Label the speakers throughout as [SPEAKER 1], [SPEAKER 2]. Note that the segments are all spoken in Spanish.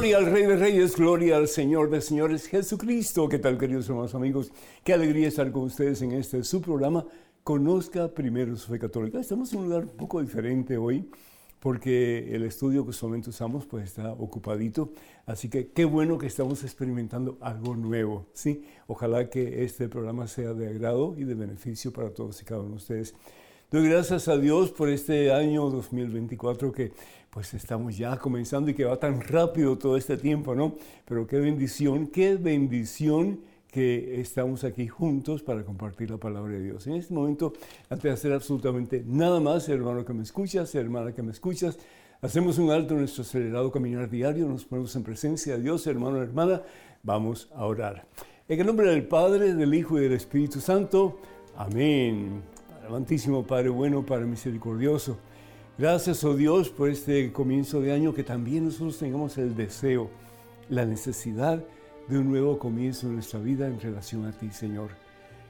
[SPEAKER 1] Gloria al Rey de Reyes, gloria al Señor de Señores, Jesucristo. ¿Qué tal, queridos hermanos amigos? Qué alegría estar con ustedes en este su programa. Conozca primero su fe católica. Estamos en un lugar un poco diferente hoy porque el estudio que solamente usamos pues está ocupadito. Así que qué bueno que estamos experimentando algo nuevo, ¿sí? Ojalá que este programa sea de agrado y de beneficio para todos y cada uno de ustedes. Doy gracias a Dios por este año 2024 que pues estamos ya comenzando y que va tan rápido todo este tiempo, ¿no? Pero qué bendición, qué bendición que estamos aquí juntos para compartir la palabra de Dios. En este momento, antes de hacer absolutamente nada más, hermano que me escuchas, hermana que me escuchas, hacemos un alto en nuestro acelerado caminar diario, nos ponemos en presencia de Dios, hermano, hermana, vamos a orar. En el nombre del Padre, del Hijo y del Espíritu Santo, amén. Amantísimo Padre bueno, Padre misericordioso. Gracias, oh Dios, por este comienzo de año, que también nosotros tengamos el deseo, la necesidad de un nuevo comienzo en nuestra vida en relación a ti, Señor.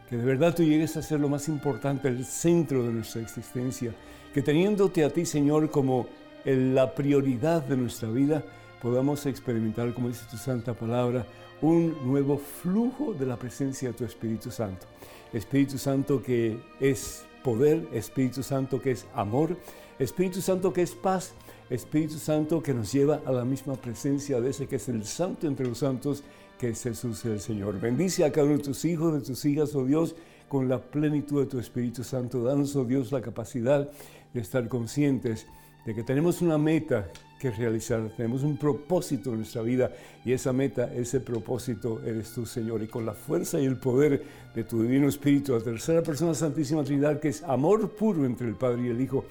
[SPEAKER 1] Que de verdad tú llegues a ser lo más importante, el centro de nuestra existencia. Que teniéndote a ti, Señor, como la prioridad de nuestra vida, podamos experimentar, como dice tu santa palabra, un nuevo flujo de la presencia de tu Espíritu Santo. Espíritu Santo que es poder, Espíritu Santo que es amor, Espíritu Santo que es paz, Espíritu Santo que nos lleva a la misma presencia de ese que es el santo entre los santos, que es Jesús el Señor. Bendice a cada uno de tus hijos, de tus hijas, oh Dios, con la plenitud de tu Espíritu Santo. Danos, oh Dios, la capacidad de estar conscientes de que tenemos una meta que realizar, tenemos un propósito en nuestra vida y esa meta, ese propósito eres tú, Señor. Y con la fuerza y el poder de tu Divino Espíritu, la tercera persona Santísima Trinidad, que es amor puro entre el Padre y el Hijo,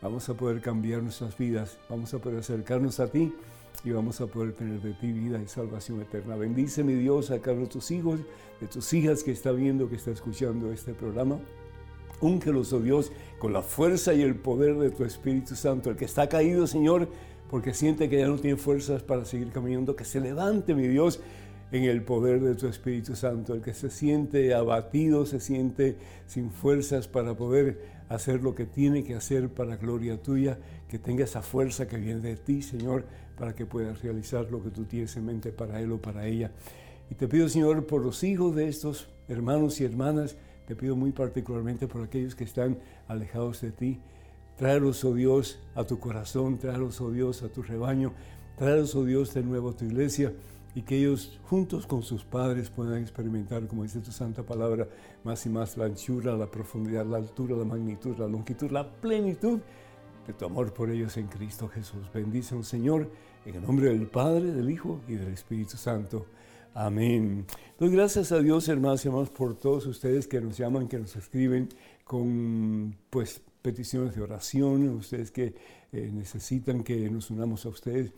[SPEAKER 1] vamos a poder cambiar nuestras vidas, vamos a poder acercarnos a ti y vamos a poder tener de ti vida y salvación eterna. Bendice, mi Dios, a cada de tus hijos, de tus hijas que está viendo, que está escuchando este programa. Úngelos, oh Dios, con la fuerza y el poder de tu Espíritu Santo. El que está caído, Señor, porque siente que ya no tiene fuerzas para seguir caminando, que se levante, mi Dios, en el poder de tu Espíritu Santo. El que se siente abatido, se siente sin fuerzas para poder hacer lo que tiene que hacer para gloria tuya, que tenga esa fuerza que viene de ti, Señor, para que pueda realizar lo que tú tienes en mente para él o para ella. Y te pido, Señor, por los hijos de estos hermanos y hermanas, te pido muy particularmente por aquellos que están alejados de ti. Tráelos, oh Dios, a tu corazón, tráelos, oh Dios, a tu rebaño, tráelos, oh Dios, de nuevo a tu iglesia y que ellos juntos con sus padres puedan experimentar, como dice tu santa palabra, más y más la anchura, la profundidad, la altura, la magnitud, la longitud, la plenitud de tu amor por ellos en Cristo Jesús. Bendice Señor en el nombre del Padre, del Hijo y del Espíritu Santo. Amén. Doy gracias a Dios, hermanos y hermanos, por todos ustedes que nos llaman, que nos escriben con pues peticiones de oración, ustedes que eh, necesitan que nos unamos a ustedes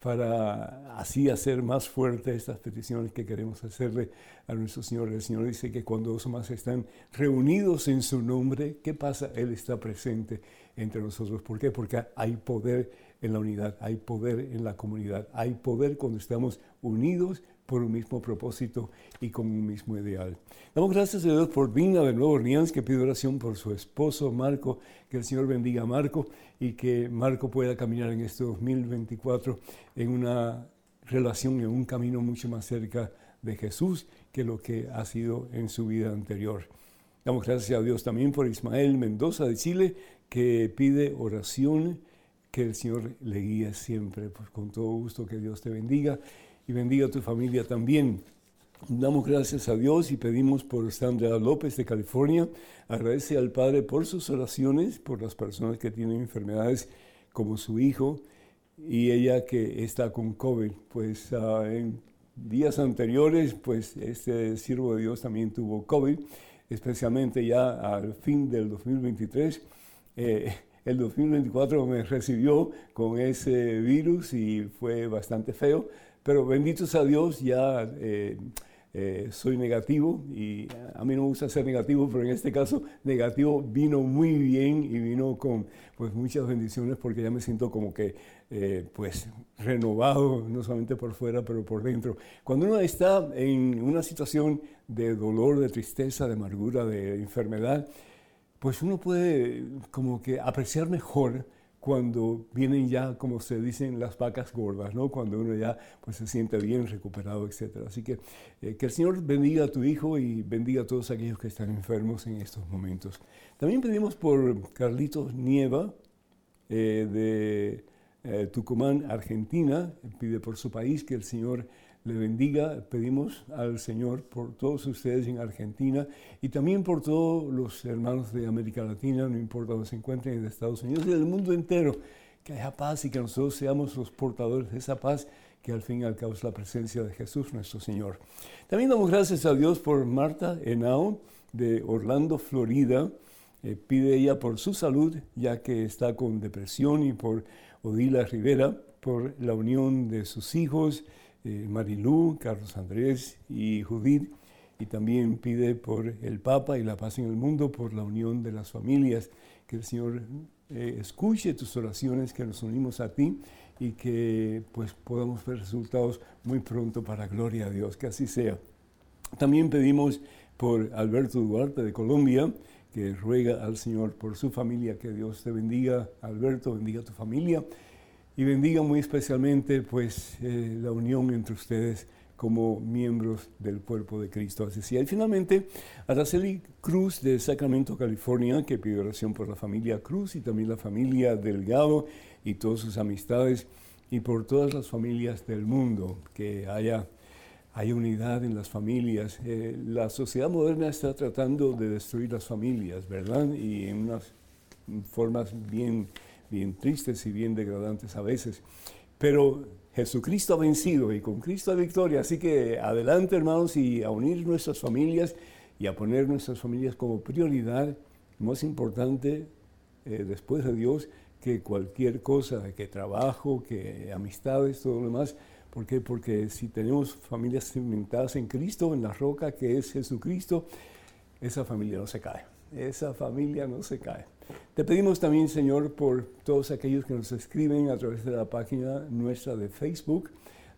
[SPEAKER 1] para así hacer más fuerte estas peticiones que queremos hacerle a nuestro Señor. El Señor dice que cuando dos más están reunidos en su nombre, ¿qué pasa? Él está presente entre nosotros. ¿Por qué? Porque hay poder en la unidad, hay poder en la comunidad, hay poder cuando estamos unidos por un mismo propósito y con un mismo ideal. Damos gracias a Dios por Vina de Nuevo Orleans, que pide oración por su esposo Marco, que el Señor bendiga a Marco y que Marco pueda caminar en este 2024 en una relación, en un camino mucho más cerca de Jesús que lo que ha sido en su vida anterior. Damos gracias a Dios también por Ismael Mendoza de Chile, que pide oración, que el Señor le guíe siempre. Pues con todo gusto, que Dios te bendiga y bendiga a tu familia también. Damos gracias a Dios y pedimos por Sandra López de California. Agradece al Padre por sus oraciones, por las personas que tienen enfermedades como su hijo y ella que está con COVID. Pues uh, en días anteriores, pues este siervo de Dios también tuvo COVID, especialmente ya al fin del 2023. Eh, el 2024 me recibió con ese virus y fue bastante feo, pero benditos a Dios, ya eh, eh, soy negativo y a mí no me gusta ser negativo, pero en este caso negativo vino muy bien y vino con pues, muchas bendiciones porque ya me siento como que eh, pues renovado, no solamente por fuera, pero por dentro. Cuando uno está en una situación de dolor, de tristeza, de amargura, de enfermedad, pues uno puede como que apreciar mejor cuando vienen ya, como se dicen, las vacas gordas, ¿no? Cuando uno ya pues, se siente bien recuperado, etc. Así que eh, que el Señor bendiga a tu hijo y bendiga a todos aquellos que están enfermos en estos momentos. También pedimos por Carlitos Nieva eh, de eh, Tucumán, Argentina. Pide por su país que el Señor le bendiga. Pedimos al Señor por todos ustedes en Argentina y también por todos los hermanos de América Latina, no importa donde se encuentren, en Estados Unidos y del mundo entero, que haya paz y que nosotros seamos los portadores de esa paz que al fin y al cabo es la presencia de Jesús nuestro Señor. También damos gracias a Dios por Marta Henao de Orlando, Florida. Eh, pide ella por su salud, ya que está con depresión, y por Odila Rivera, por la unión de sus hijos, eh, Marilú, Carlos Andrés y Judith, y también pide por el Papa y la paz en el mundo, por la unión de las familias, que el Señor eh, escuche tus oraciones, que nos unimos a ti y que pues podamos ver resultados muy pronto para gloria a Dios, que así sea. También pedimos por Alberto Duarte de Colombia, que ruega al Señor por su familia, que Dios te bendiga, Alberto, bendiga a tu familia y bendiga muy especialmente pues eh, la unión entre ustedes como miembros del cuerpo de Cristo. Así sea. Y finalmente, Araceli Cruz de Sacramento, California, que pide oración por la familia Cruz y también la familia Delgado y todas sus amistades y por todas las familias del mundo, que haya, haya unidad en las familias. Eh, la sociedad moderna está tratando de destruir las familias, ¿verdad? Y en unas formas bien bien tristes y bien degradantes a veces. Pero Jesucristo ha vencido y con Cristo hay victoria. Así que adelante hermanos y a unir nuestras familias y a poner nuestras familias como prioridad, más importante eh, después de Dios que cualquier cosa, que trabajo, que amistades, todo lo demás. ¿Por qué? Porque si tenemos familias cimentadas en Cristo, en la roca que es Jesucristo, esa familia no se cae. Esa familia no se cae. Te pedimos también, Señor, por todos aquellos que nos escriben a través de la página nuestra de Facebook,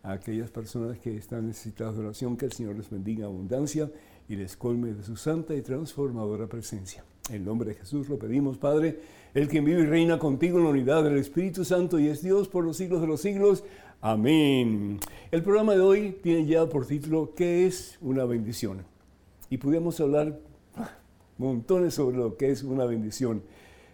[SPEAKER 1] a aquellas personas que están necesitadas de oración, que el Señor les bendiga abundancia y les colme de su santa y transformadora presencia. En nombre de Jesús lo pedimos, Padre, el que vive y reina contigo en la unidad del Espíritu Santo y es Dios por los siglos de los siglos. Amén. El programa de hoy tiene ya por título ¿Qué es una bendición? Y podemos hablar montones sobre lo que es una bendición.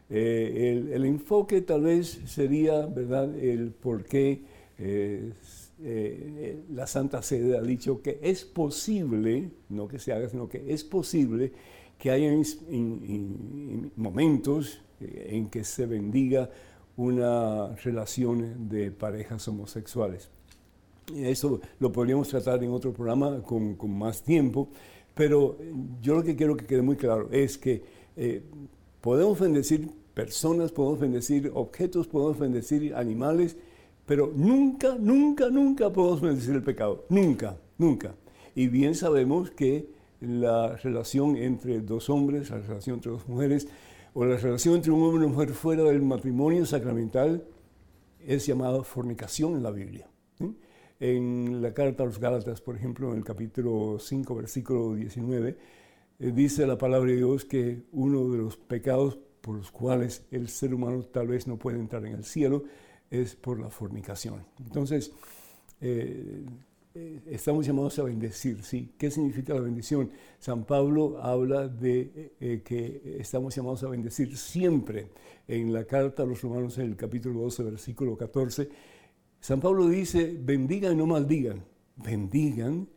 [SPEAKER 1] Eh, el, enfoque tal vez sería, ¿verdad?, el por qué eh, eh, la Santa Sede ha dicho que es posible, no que se haga, sino que es posible que haya momentos en que se bendiga una relación de parejas homosexuales. Eso lo podríamos tratar en otro programa con, con más tiempo, pero yo lo que quiero que quede muy claro es que podemos bendecir personas, podemos bendecir objetos, podemos bendecir animales, pero nunca, nunca, nunca podemos bendecir el pecado. Nunca, nunca. Y bien sabemos que la relación entre dos hombres, la relación entre dos mujeres, o la relación entre un hombre y una mujer fuera del matrimonio sacramental es llamada fornicación en la Biblia. En la carta a los Gálatas, por ejemplo, en el capítulo 5, versículo 19, eh, dice la palabra de Dios que uno de los pecados por los cuales el ser humano tal vez no puede entrar en el cielo es por la fornicación. Entonces, eh, eh, estamos llamados a bendecir, ¿sí? ¿Qué significa la bendición? San Pablo habla de que estamos llamados a bendecir siempre. En la carta a los romanos, en el capítulo 12, versículo 14, San Pablo dice, bendigan y no maldigan, bendigan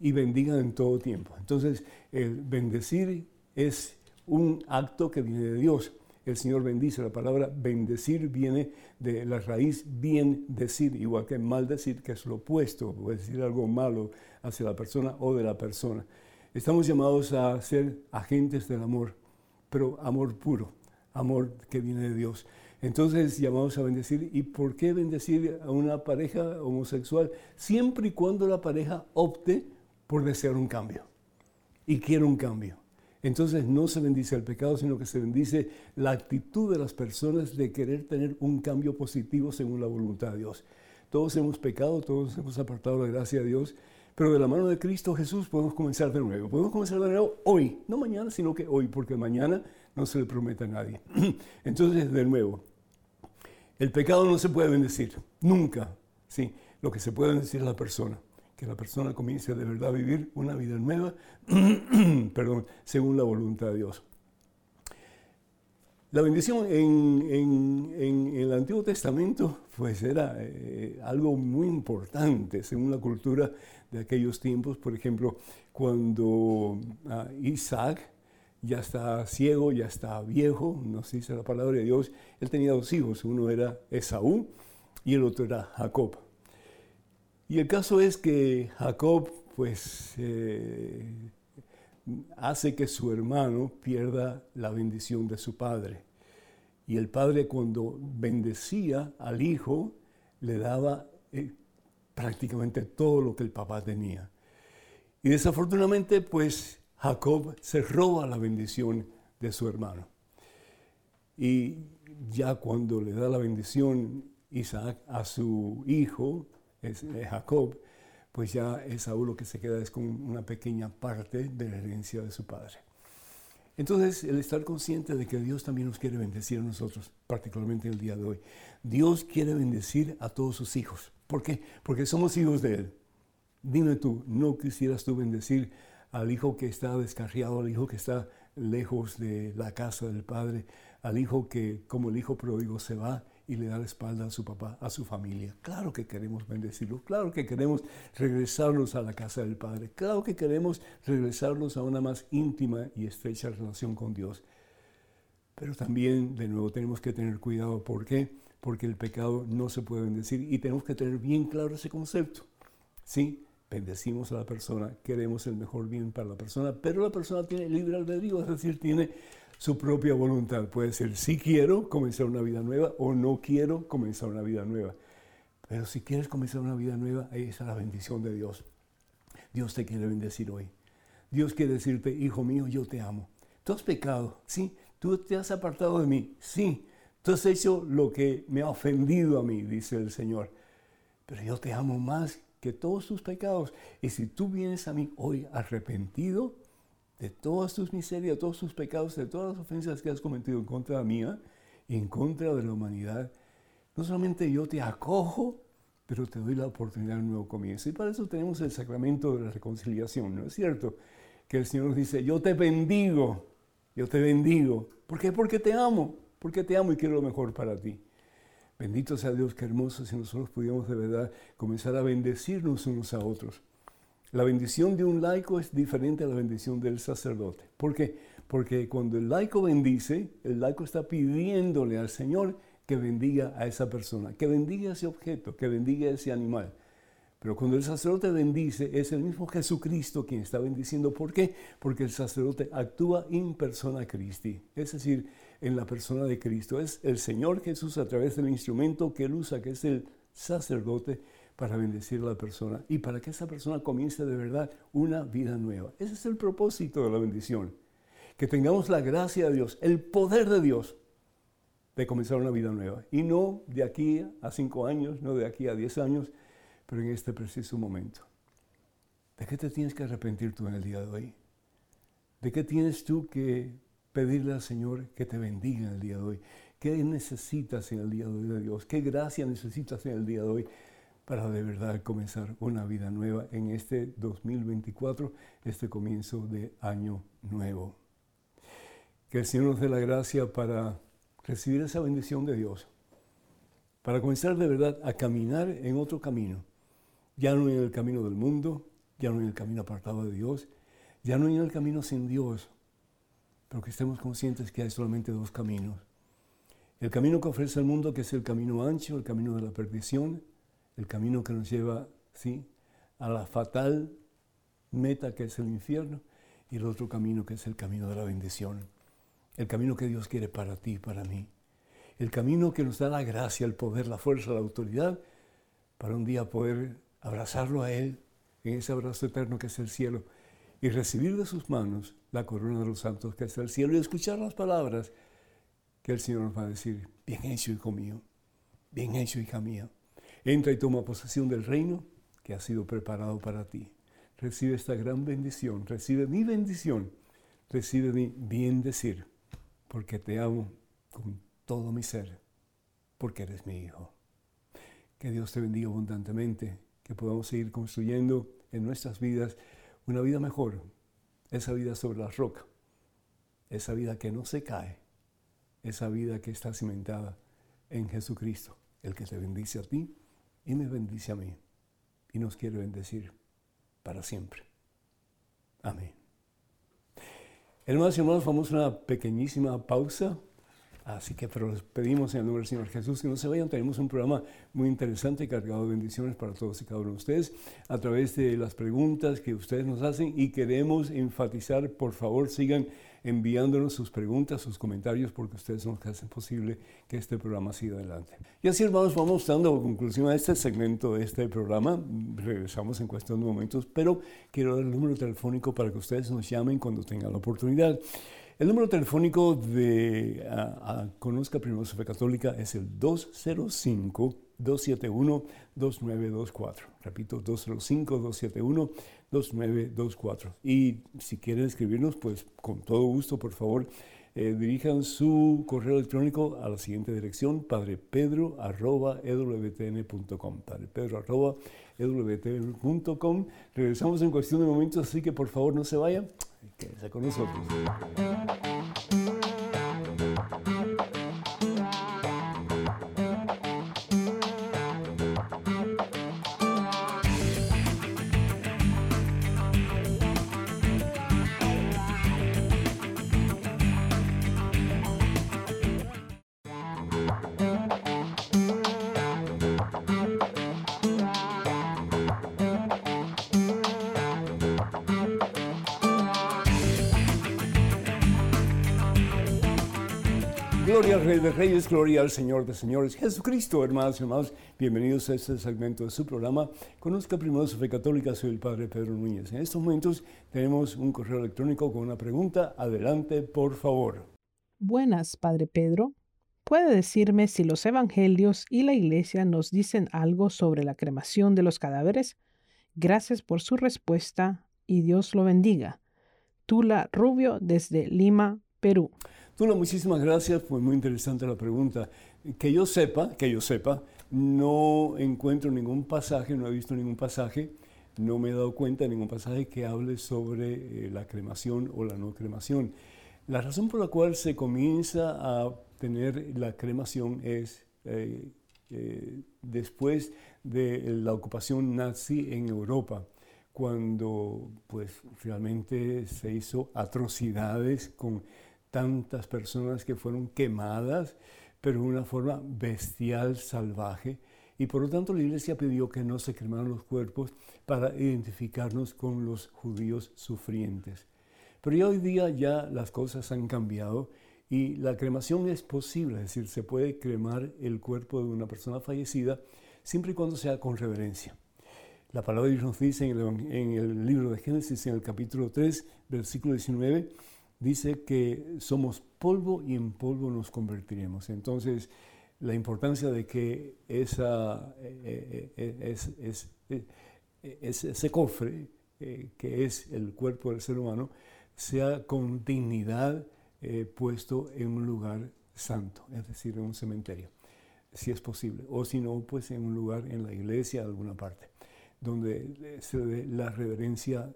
[SPEAKER 1] y bendigan en todo tiempo. Entonces, el bendecir es un acto que viene de Dios. El Señor bendice. La palabra bendecir viene de la raíz bien decir, igual que maldecir, que es lo opuesto, o decir algo malo hacia la persona o de la persona. Estamos llamados a ser agentes del amor, pero amor puro, amor que viene de Dios. Entonces llamamos a bendecir. ¿Y por qué bendecir a una pareja homosexual? Siempre y cuando la pareja opte por desear un cambio y quiere un cambio. Entonces no se bendice el pecado, sino que se bendice la actitud de las personas de querer tener un cambio positivo según la voluntad de Dios. Todos hemos pecado, todos hemos apartado la gracia de Dios, pero de la mano de Cristo Jesús podemos comenzar de nuevo. Podemos comenzar de nuevo hoy, no mañana, sino que hoy, porque mañana no se le promete a nadie. Entonces, de nuevo, El pecado no se puede bendecir, nunca. Sí, lo que se puede bendecir es la persona. Que la persona comience de verdad a vivir una vida nueva, perdón, según la voluntad de Dios. La bendición en, el Antiguo Testamento pues era eh, algo muy importante según la cultura de aquellos tiempos. Por ejemplo, cuando ah, Isaac ya está ciego, ya está viejo, no se dice la palabra de Dios, él tenía dos hijos, uno era Esaú y el otro era Jacob. Y el caso es que Jacob pues eh, hace que su hermano pierda la bendición de su padre. Y el padre cuando bendecía al hijo, le daba eh, prácticamente todo lo que el papá tenía. Y desafortunadamente, pues Jacob se roba la bendición de su hermano. Y ya cuando le da la bendición Isaac a su hijo, es, eh, Jacob, pues ya Esaú lo que se queda es con una pequeña parte de la herencia de su padre. Entonces, el estar consciente de que Dios también nos quiere bendecir a nosotros, particularmente en el día de hoy. Dios quiere bendecir a todos sus hijos. ¿Por qué? Porque somos hijos de Él. Dime tú, ¿no quisieras tú bendecir al hijo que está descarriado, al hijo que está lejos de la casa del Padre, al hijo que como el hijo pródigo se va y le da la espalda a su papá, a su familia. Claro que queremos bendecirlos, claro que queremos regresarlos a la casa del Padre, claro que queremos regresarlos a una más íntima y estrecha relación con Dios. Pero también, de nuevo, tenemos que tener cuidado. ¿Por qué? Porque el pecado no se puede bendecir y tenemos que tener bien claro ese concepto. Sí, bendecimos a la persona, queremos el mejor bien para la persona, pero la persona tiene libre albedrío, es decir, tiene su propia voluntad. Puede ser si quiero comenzar una vida nueva o no quiero comenzar una vida nueva. Pero si quieres comenzar una vida nueva, ahí está la bendición de Dios. Dios te quiere bendecir hoy. Dios quiere decirte, hijo mío, yo te amo. Tú has pecado, sí. Tú te has apartado de mí, sí. Tú has hecho lo que me ha ofendido a mí, dice el Señor. Pero yo te amo más que todos tus pecados. Y si tú vienes a mí hoy arrepentido, de todas tus miserias, de todos tus pecados, de todas las ofensas que has cometido en contra mía en contra de la humanidad, no solamente yo te acojo, pero te doy la oportunidad de un nuevo comienzo. Y para eso tenemos el sacramento de la reconciliación, ¿no es cierto? Que el Señor nos dice, yo te bendigo, yo te bendigo. ¿Por qué? Porque te amo, porque te amo y quiero lo mejor para ti. Bendito sea Dios, qué hermoso si nosotros pudiéramos de verdad comenzar a bendecirnos unos a otros. La bendición de un laico es diferente a la bendición del sacerdote. ¿Por qué? Porque cuando el laico bendice, el laico está pidiéndole al Señor que bendiga a esa persona, que bendiga ese objeto, que bendiga ese animal. Pero cuando el sacerdote bendice, es el mismo Jesucristo quien está bendiciendo. ¿Por qué? Porque el sacerdote actúa in persona Christi, es decir, en la persona de Cristo. Es el Señor Jesús a través del instrumento que él usa, que es el sacerdote, para bendecir a la persona y para que esa persona comience de verdad una vida nueva. Ese es el propósito de la bendición. Que tengamos la gracia de Dios, el poder de Dios de comenzar una vida nueva. Y no de aquí a cinco años, no de aquí a diez años, pero en este preciso momento. ¿De qué te tienes que arrepentir tú en el día de hoy? ¿De qué tienes tú que pedirle al Señor que te bendiga en el día de hoy? ¿Qué necesitas en el día de hoy de Dios? ¿Qué gracia necesitas en el día de hoy para de verdad comenzar una vida nueva en este 2024, este comienzo de año nuevo. Que el Señor nos dé la gracia para recibir esa bendición de Dios, para comenzar de verdad a caminar en otro camino, ya no en el camino del mundo, ya no en el camino apartado de Dios, ya no en el camino sin Dios, pero que estemos conscientes que hay solamente dos caminos. El camino que ofrece el mundo, que es el camino ancho, el camino de la perdición, el camino que nos lleva ¿sí? a la fatal meta que es el infierno y el otro camino que es el camino de la bendición, el camino que Dios quiere para ti, para mí, el camino que nos da la gracia, el poder, la fuerza, la autoridad para un día poder abrazarlo a Él en ese abrazo eterno que es el cielo y recibir de sus manos la corona de los santos que es el cielo y escuchar las palabras que el Señor nos va a decir, bien hecho, hijo mío, bien hecho, hija mía. Entra y toma posesión del reino que ha sido preparado para ti. Recibe esta gran bendición, recibe mi bendición, recibe mi bien decir, porque te amo con todo mi ser. porque eres mi hijo. Que Dios te bendiga abundantemente, que podamos seguir construyendo en nuestras vidas una vida mejor, esa vida sobre la roca, esa vida que no se cae, esa vida que está cimentada en Jesucristo, el que te bendice a ti y me bendice a mí y nos quiere bendecir para siempre. Amén. Hermanos y hermanos, vamos a una pequeñísima pausa. Así que, pero les pedimos en el nombre del Señor Jesús que no se vayan. Tenemos un programa muy interesante cargado de bendiciones para todos y cada uno de ustedes a través de las preguntas que ustedes nos hacen y queremos enfatizar, por favor, sigan enviándonos sus preguntas, sus comentarios, porque ustedes son los que hacen posible que este programa siga adelante. Y así, hermanos, vamos dando conclusión a este segmento de este programa. Regresamos en cuestión de momentos, pero quiero dar el número telefónico para que ustedes nos llamen cuando tengan la oportunidad. El número telefónico de Conozca Primero Fe Católica es el 205-271-2924. Repito, 205-271-2924. Y si quieren escribirnos, pues con todo gusto, por favor, eh, dirijan su correo electrónico a la siguiente dirección, padrepedro.ewtn.com. Padrepedro.ewtn.com. Regresamos en cuestión de momentos, así que por favor no se vayan. Quédense con nosotros. Gloria al Rey de Reyes, gloria al Señor de Señores, Jesucristo, hermanos y hermanos. Bienvenidos a este segmento de su programa. Conozca primero su fe católica, soy el Padre Pedro Núñez. En estos momentos tenemos un correo electrónico con una pregunta. Adelante, por favor.
[SPEAKER 2] Buenas, Padre Pedro. ¿Puede decirme si los evangelios y la iglesia nos dicen algo sobre la cremación de los cadáveres? Gracias por su respuesta y Dios lo bendiga. Tula Rubio desde Lima, Perú.
[SPEAKER 1] Tula, muchísimas gracias, fue muy interesante la pregunta. Que yo sepa, que yo sepa, no encuentro ningún pasaje, no he visto ningún pasaje, no me he dado cuenta de ningún pasaje que hable sobre eh, la cremación o la no cremación. La razón por la cual se comienza a tener la cremación es eh, eh, después de la ocupación nazi en Europa, cuando pues realmente se hizo atrocidades con tantas personas que fueron quemadas, pero de una forma bestial, salvaje. Y por lo tanto la iglesia pidió que no se quemaran los cuerpos para identificarnos con los judíos sufrientes. Pero ya hoy día ya las cosas han cambiado y la cremación es posible, es decir, se puede cremar el cuerpo de una persona fallecida siempre y cuando sea con reverencia. La palabra de Dios nos dice en el, en el libro de Génesis, en el capítulo 3, versículo 19, dice que somos polvo y en polvo nos convertiremos. Entonces, la importancia de que esa, eh, eh, eh, es, ese cofre, que es el cuerpo del ser humano, sea con dignidad puesto en un lugar santo, es decir, en un cementerio, si es posible, o si no, pues en un lugar en la iglesia, alguna parte, donde se dé la reverencia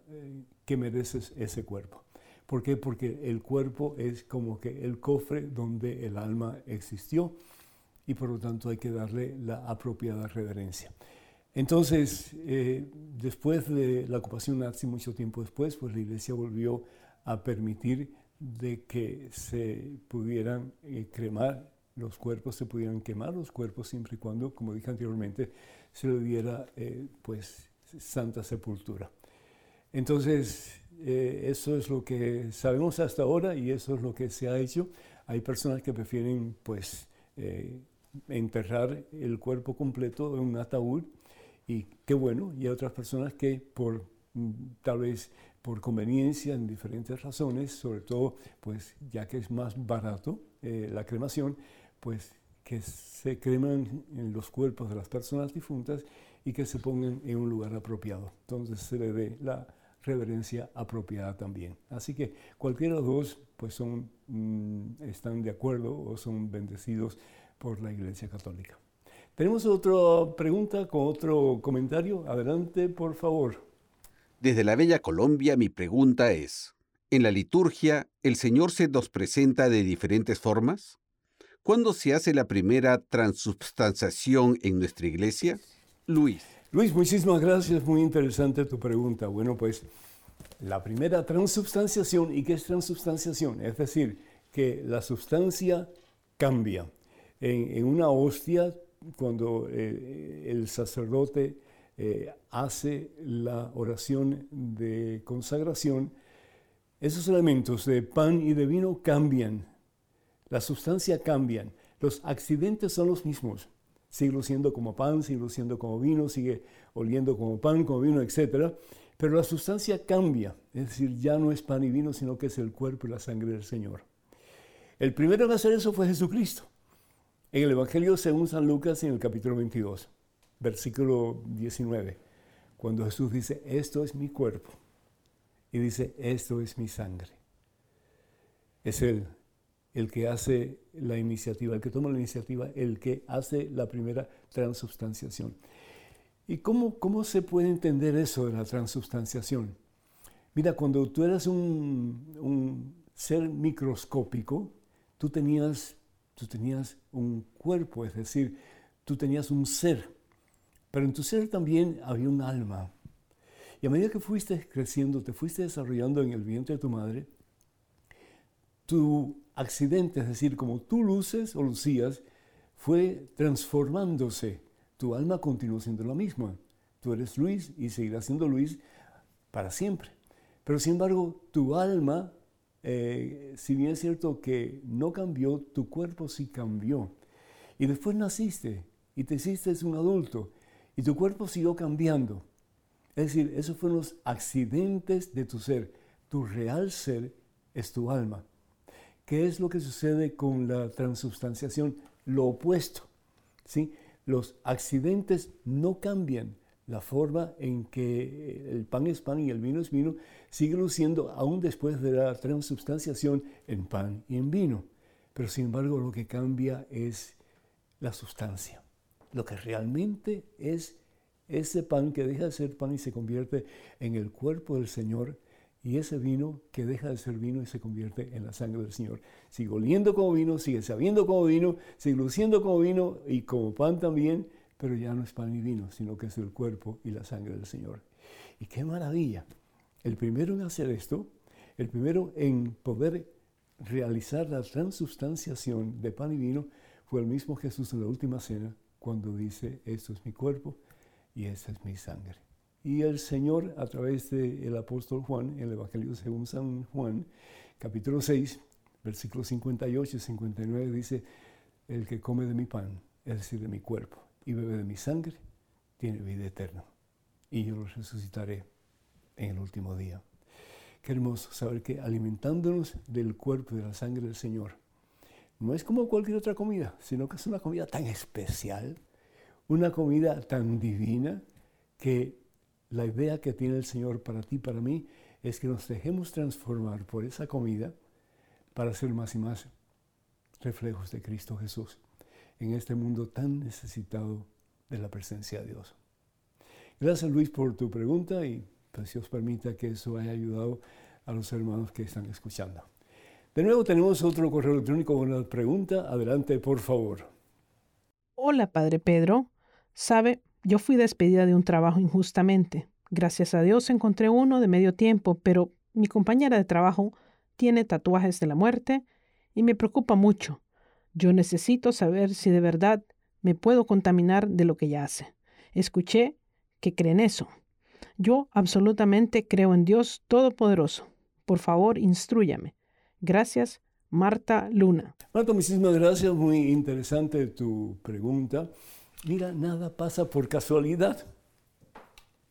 [SPEAKER 1] que merece ese cuerpo. ¿Por qué? Porque el cuerpo es como que el cofre donde el alma existió y por lo tanto hay que darle la apropiada reverencia. Entonces, eh, después de la ocupación nazi, mucho tiempo después, pues la iglesia volvió a permitir de que se pudieran eh, cremar los cuerpos, se pudieran quemar los cuerpos siempre y cuando, como dije anteriormente, se le diera eh, pues santa sepultura. Entonces, eh, eso es lo que sabemos hasta ahora y eso es lo que se ha hecho. Hay personas que prefieren pues eh, enterrar el cuerpo completo en un ataúd y qué bueno, y hay otras personas que por mm, tal vez por conveniencia, en diferentes razones, sobre todo pues ya que es más barato eh, la cremación, pues que se creman en los cuerpos de las personas difuntas y que se pongan en un lugar apropiado. Entonces se le dé la reverencia apropiada también. Así que cualquiera de los dos pues son, mm, están de acuerdo o son bendecidos por la Iglesia Católica. Tenemos otra pregunta con otro comentario. Adelante, por favor.
[SPEAKER 3] Desde la Bella Colombia mi pregunta es, ¿en la liturgia el Señor se nos presenta de diferentes formas? ¿Cuándo se hace la primera transubstanciación en nuestra iglesia? Luis.
[SPEAKER 1] Luis, muchísimas gracias. Muy interesante tu pregunta. Bueno, pues la primera transubstanciación, ¿y qué es transubstanciación? Es decir, que la sustancia cambia. En, una hostia cuando eh, el sacerdote eh, hace la oración de consagración, esos elementos de pan y de vino cambian, la sustancia cambian, los accidentes son los mismos, sigue siendo como pan, sigue siendo como vino, sigue oliendo como pan, como vino, etc. Pero la sustancia cambia, es decir, ya no es pan y vino, sino que es el cuerpo y la sangre del Señor. El primero en hacer eso fue Jesucristo. En el Evangelio según San Lucas, en el capítulo 22, versículo 19, cuando Jesús dice, esto es mi cuerpo, y dice, esto es mi sangre. Es Él el que hace la iniciativa, el que toma la iniciativa, el que hace la primera transubstanciación. ¿Y cómo, cómo se puede entender eso de la transubstanciación? Mira, cuando tú eras un, ser microscópico, tú tenías tú tenías un cuerpo, es decir, tú tenías un ser, pero en tu ser también había un alma. Y a medida que fuiste creciendo, te fuiste desarrollando en el vientre de tu madre, tu accidente, es decir, como tú luces o lucías, fue transformándose. Tu alma continuó siendo la misma. Tú eres Luis y seguirás siendo Luis para siempre. Pero sin embargo, tu alma eh, si bien es cierto que no cambió, tu cuerpo sí cambió. Y después naciste y te hiciste un adulto y tu cuerpo siguió cambiando. Es decir, esos fueron los accidentes de tu ser. Tu real ser es tu alma. ¿Qué es lo que sucede con la transubstanciación? Lo opuesto. ¿sí? Los accidentes no cambian, la forma en que el pan es pan y el vino es vino, sigue luciendo aún después de la transubstanciación en pan y en vino. Pero sin embargo lo que cambia es la sustancia. Lo que realmente es ese pan que deja de ser pan y se convierte en el cuerpo del Señor y ese vino que deja de ser vino y se convierte en la sangre del Señor. Sigue oliendo como vino, sigue sabiendo como vino, sigue luciendo como vino y como pan también, pero ya no es pan y vino, sino que es el cuerpo y la sangre del Señor. Y qué maravilla. El primero en hacer esto, el primero en poder realizar la transubstanciación de pan y vino, fue el mismo Jesús en la última cena, cuando dice, esto es mi cuerpo y esta es mi sangre. Y el Señor, a través del apóstol Juan, el Evangelio según San Juan, capítulo 6, versículos 58 y 59, dice, el que come de mi pan, es decir, de mi cuerpo, y bebe de mi sangre, tiene vida eterna. Y yo lo resucitaré en el último día. Queremos saber que alimentándonos del cuerpo y de la sangre del Señor, no es como cualquier otra comida, sino que es una comida tan especial, una comida tan divina, que la idea que tiene el Señor para ti, para mí, es que nos dejemos transformar por esa comida para ser más y más reflejos de Cristo Jesús en este mundo tan necesitado de la presencia de Dios. Gracias Luis por tu pregunta y pues Dios permita que eso haya ayudado a los hermanos que están escuchando. De nuevo tenemos otro correo electrónico con una pregunta. Adelante, por favor.
[SPEAKER 2] Hola, Padre Pedro. Sabe, yo fui despedida de un trabajo injustamente. Gracias a Dios encontré uno de medio tiempo, pero mi compañera de trabajo tiene tatuajes de la muerte y me preocupa mucho. Yo necesito saber si de verdad me puedo contaminar de lo que ella hace. Escuché que creen eso. Yo absolutamente creo en Dios Todopoderoso. Por favor, instruyame. Gracias, Marta Luna.
[SPEAKER 1] Marta, muchísimas gracias. Muy interesante tu pregunta. Mira, nada pasa por casualidad.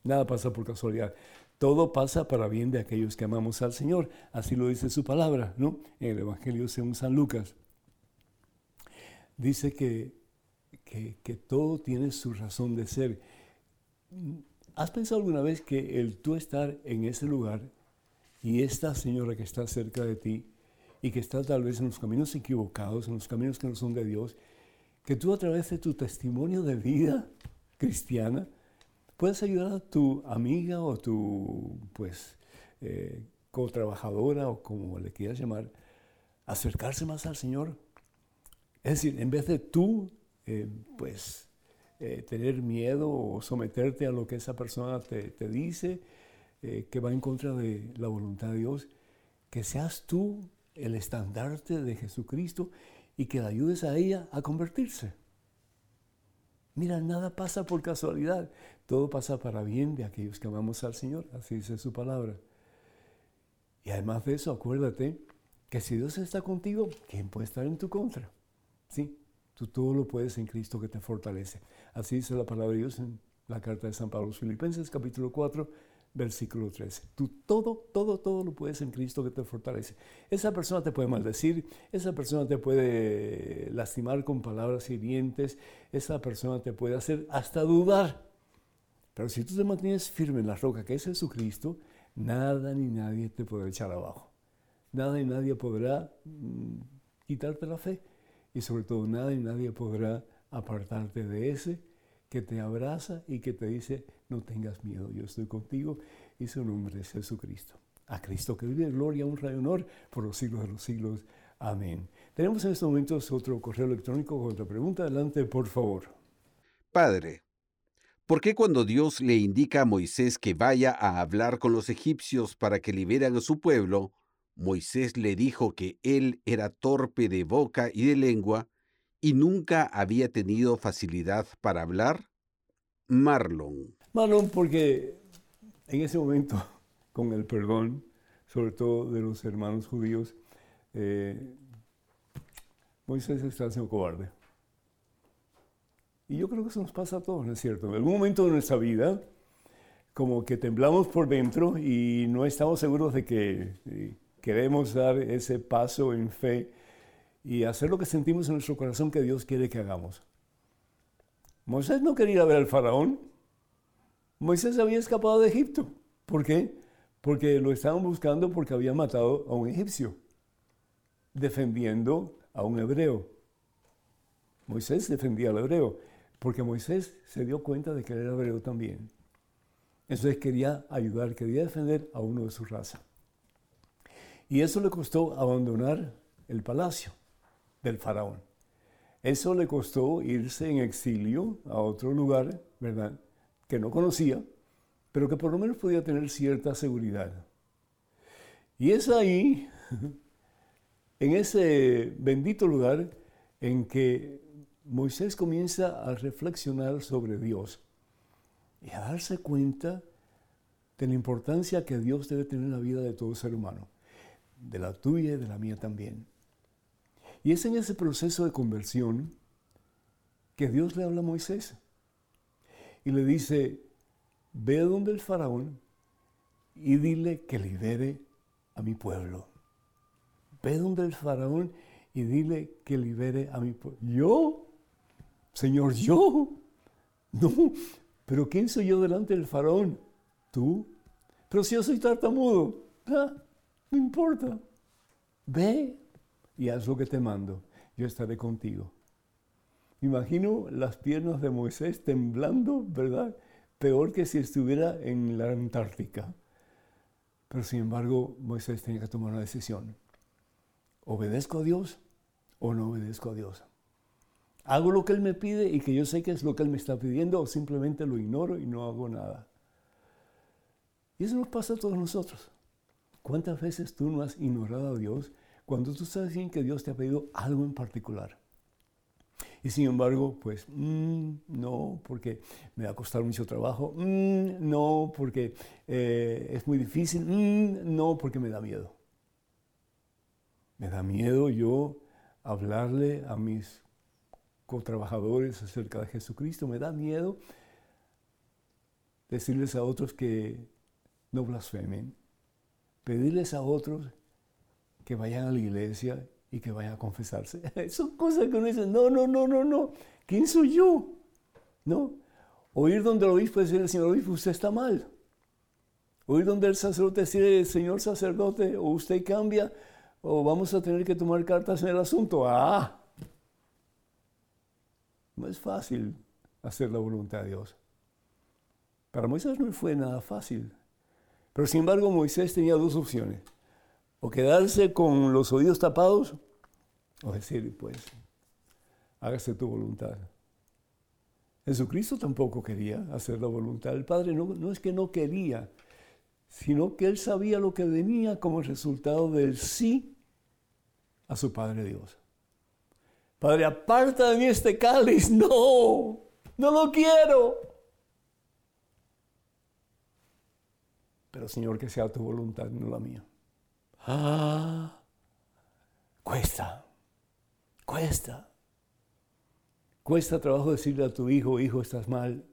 [SPEAKER 1] Nada pasa por casualidad. Todo pasa para bien de aquellos que amamos al Señor. Así lo dice su palabra, ¿no? En el Evangelio según San Lucas dice que, que, todo tiene su razón de ser. ¿Has pensado alguna vez que el tú estar en ese lugar y esta señora que está cerca de ti y que está tal vez en los caminos equivocados, en los caminos que no son de Dios, que tú a través de tu testimonio de vida cristiana puedas ayudar a tu amiga o tu, pues, eh, co-trabajadora o como le quieras llamar, a acercarse más al Señor. Es decir, en vez de tú, eh, pues, eh, tener miedo o someterte a lo que esa persona te, te dice, que va en contra de la voluntad de Dios, que seas tú el estandarte de Jesucristo y que la ayudes a ella a convertirse. Mira, nada pasa por casualidad, todo pasa para bien de aquellos que amamos al Señor, así dice su palabra. Y además de eso, acuérdate que si Dios está contigo, ¿quién puede estar en tu contra? Sí, tú todo lo puedes en Cristo que te fortalece. Así dice la palabra de Dios en la carta de San Pablo, Filipenses capítulo 4, versículo 13. Tú todo, todo, todo lo puedes en Cristo que te fortalece. Esa persona te puede maldecir, esa persona te puede lastimar con palabras hirientes, esa persona te puede hacer hasta dudar. Pero si tú te mantienes firme en la roca que es Jesucristo, nada ni nadie te podrá echar abajo. Nada ni nadie podrá mm, quitarte la fe. Y sobre todo nada ni nadie podrá apartarte de ese que te abraza y que te dice, no tengas miedo, yo estoy contigo y su nombre es Jesucristo. A Cristo que vive gloria, honra y honor por los siglos de los siglos. Amén. Tenemos en estos momentos otro correo electrónico con otra pregunta. Adelante, por favor.
[SPEAKER 3] Padre, ¿por qué cuando Dios le indica a Moisés que vaya a hablar con los egipcios para que liberan a su pueblo, Moisés le dijo que él era torpe de boca y de lengua y nunca había tenido facilidad para hablar? Marlon.
[SPEAKER 1] Marlon, porque en ese momento, con el perdón, sobre todo de los hermanos judíos, eh, Moisés está siendo cobarde. Y yo creo que eso nos pasa a todos, ¿no es cierto? En algún momento de nuestra vida, como que temblamos por dentro y no estamos seguros de que eh, queremos dar ese paso en fe y hacer lo que sentimos en nuestro corazón que Dios quiere que hagamos. Moisés no quería ver al faraón. Moisés había escapado de Egipto. ¿Por qué? Porque lo estaban buscando porque había matado a un egipcio, defendiendo a un hebreo. Moisés defendía al hebreo, porque Moisés se dio cuenta de que él era hebreo también. Entonces quería ayudar, quería defender a uno de su raza. Y eso le costó abandonar el palacio del faraón. Eso le costó irse en exilio a otro lugar, ¿verdad? Que no conocía, pero que por lo menos podía tener cierta seguridad. Y es ahí, en ese bendito lugar, en que Moisés comienza a reflexionar sobre Dios y a darse cuenta de la importancia que Dios debe tener en la vida de todo ser humano, de la tuya y de la mía también. Y es en ese proceso de conversión que Dios le habla a Moisés y le dice, ve donde el faraón y dile que libere a mi pueblo. Ve donde el faraón y dile que libere a mi pueblo. ¿Yo? Señor, yo. No, pero ¿quién soy yo delante del faraón? Tú. Pero si yo soy tartamudo, ah, no importa. Ve y haz lo que te mando, yo estaré contigo. Imagino las piernas de Moisés temblando, ¿verdad? Peor que si estuviera en la Antártica. Pero sin embargo, Moisés tenía que tomar una decisión. ¿Obedezco a Dios o no obedezco a Dios? ¿Hago lo que Él me pide y que yo sé que es lo que Él me está pidiendo o simplemente lo ignoro y no hago nada? Y eso nos pasa a todos nosotros. ¿Cuántas veces tú no has ignorado a Dios cuando tú sabes bien que Dios te ha pedido algo en particular. Y sin embargo, pues, mm, no, porque me va a costar mucho trabajo, mm, no, porque eh, es muy difícil, mm, no, porque me da miedo. Me da miedo yo hablarle a mis cotrabajadores acerca de Jesucristo, me da miedo decirles a otros que no blasfemen, pedirles a otros que vayan a la iglesia y que vayan a confesarse. Son cosas que uno dice, no, no, no, no, no. ¿Quién soy yo? ¿No? Oír donde el obispo decir, señor obispo, usted está mal. Oír donde el sacerdote decir, señor sacerdote, o usted cambia, o vamos a tener que tomar cartas en el asunto. Ah, No es fácil hacer la voluntad de Dios. Para Moisés no fue nada fácil. Pero sin embargo Moisés tenía dos opciones. O quedarse con los oídos tapados o decir, pues, hágase tu voluntad. Jesucristo tampoco quería hacer la voluntad del Padre. No, no es que no quería, sino que él sabía lo que venía como resultado del sí a su Padre Dios. Padre, aparta de mí este cáliz. No, no lo quiero. Pero Señor, que sea tu voluntad, no la mía. Ah, cuesta, cuesta. Cuesta trabajo decirle a tu hijo, hijo, estás mal.